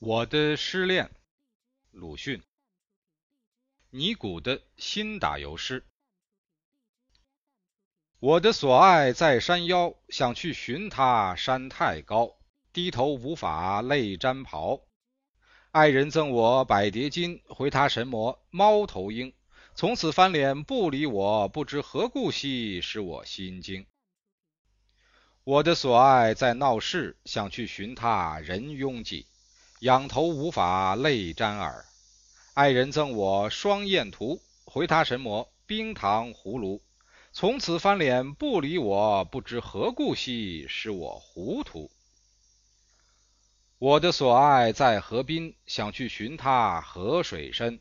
我的失恋，鲁迅。尼古的新打油诗。我的所爱在山腰，想去寻他，山太高，低头无法泪沾袍。爱人赠我百叠金，回他神魔猫头鹰，从此翻脸不理我，不知何故兮，使我心惊。我的所爱在闹市，想去寻他，人拥挤。仰头无法泪沾耳，爱人赠我双燕图，回他神魔冰糖葫芦，从此翻脸不理我，不知何故兮，使我糊涂。我的所爱在河滨，想去寻他河水深，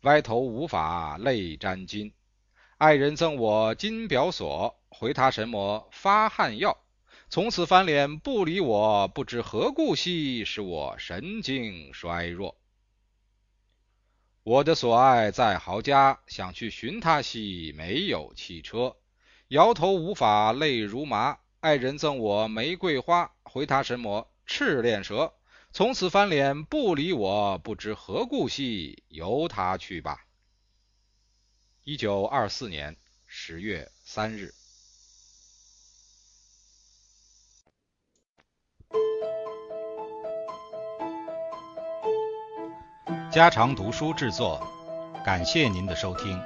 歪头无法泪沾巾，爱人赠我金表锁，回他神魔发汗药。从此翻脸不理我，不知何故兮，使我神经衰弱。我的所爱在豪家，想去寻他兮，没有汽车，摇头无法泪如麻。爱人赠我玫瑰花，回他神魔赤练蛇。从此翻脸不理我，不知何故兮，由他去吧。一九二四年十月三日。家常读书制作，感谢您的收听。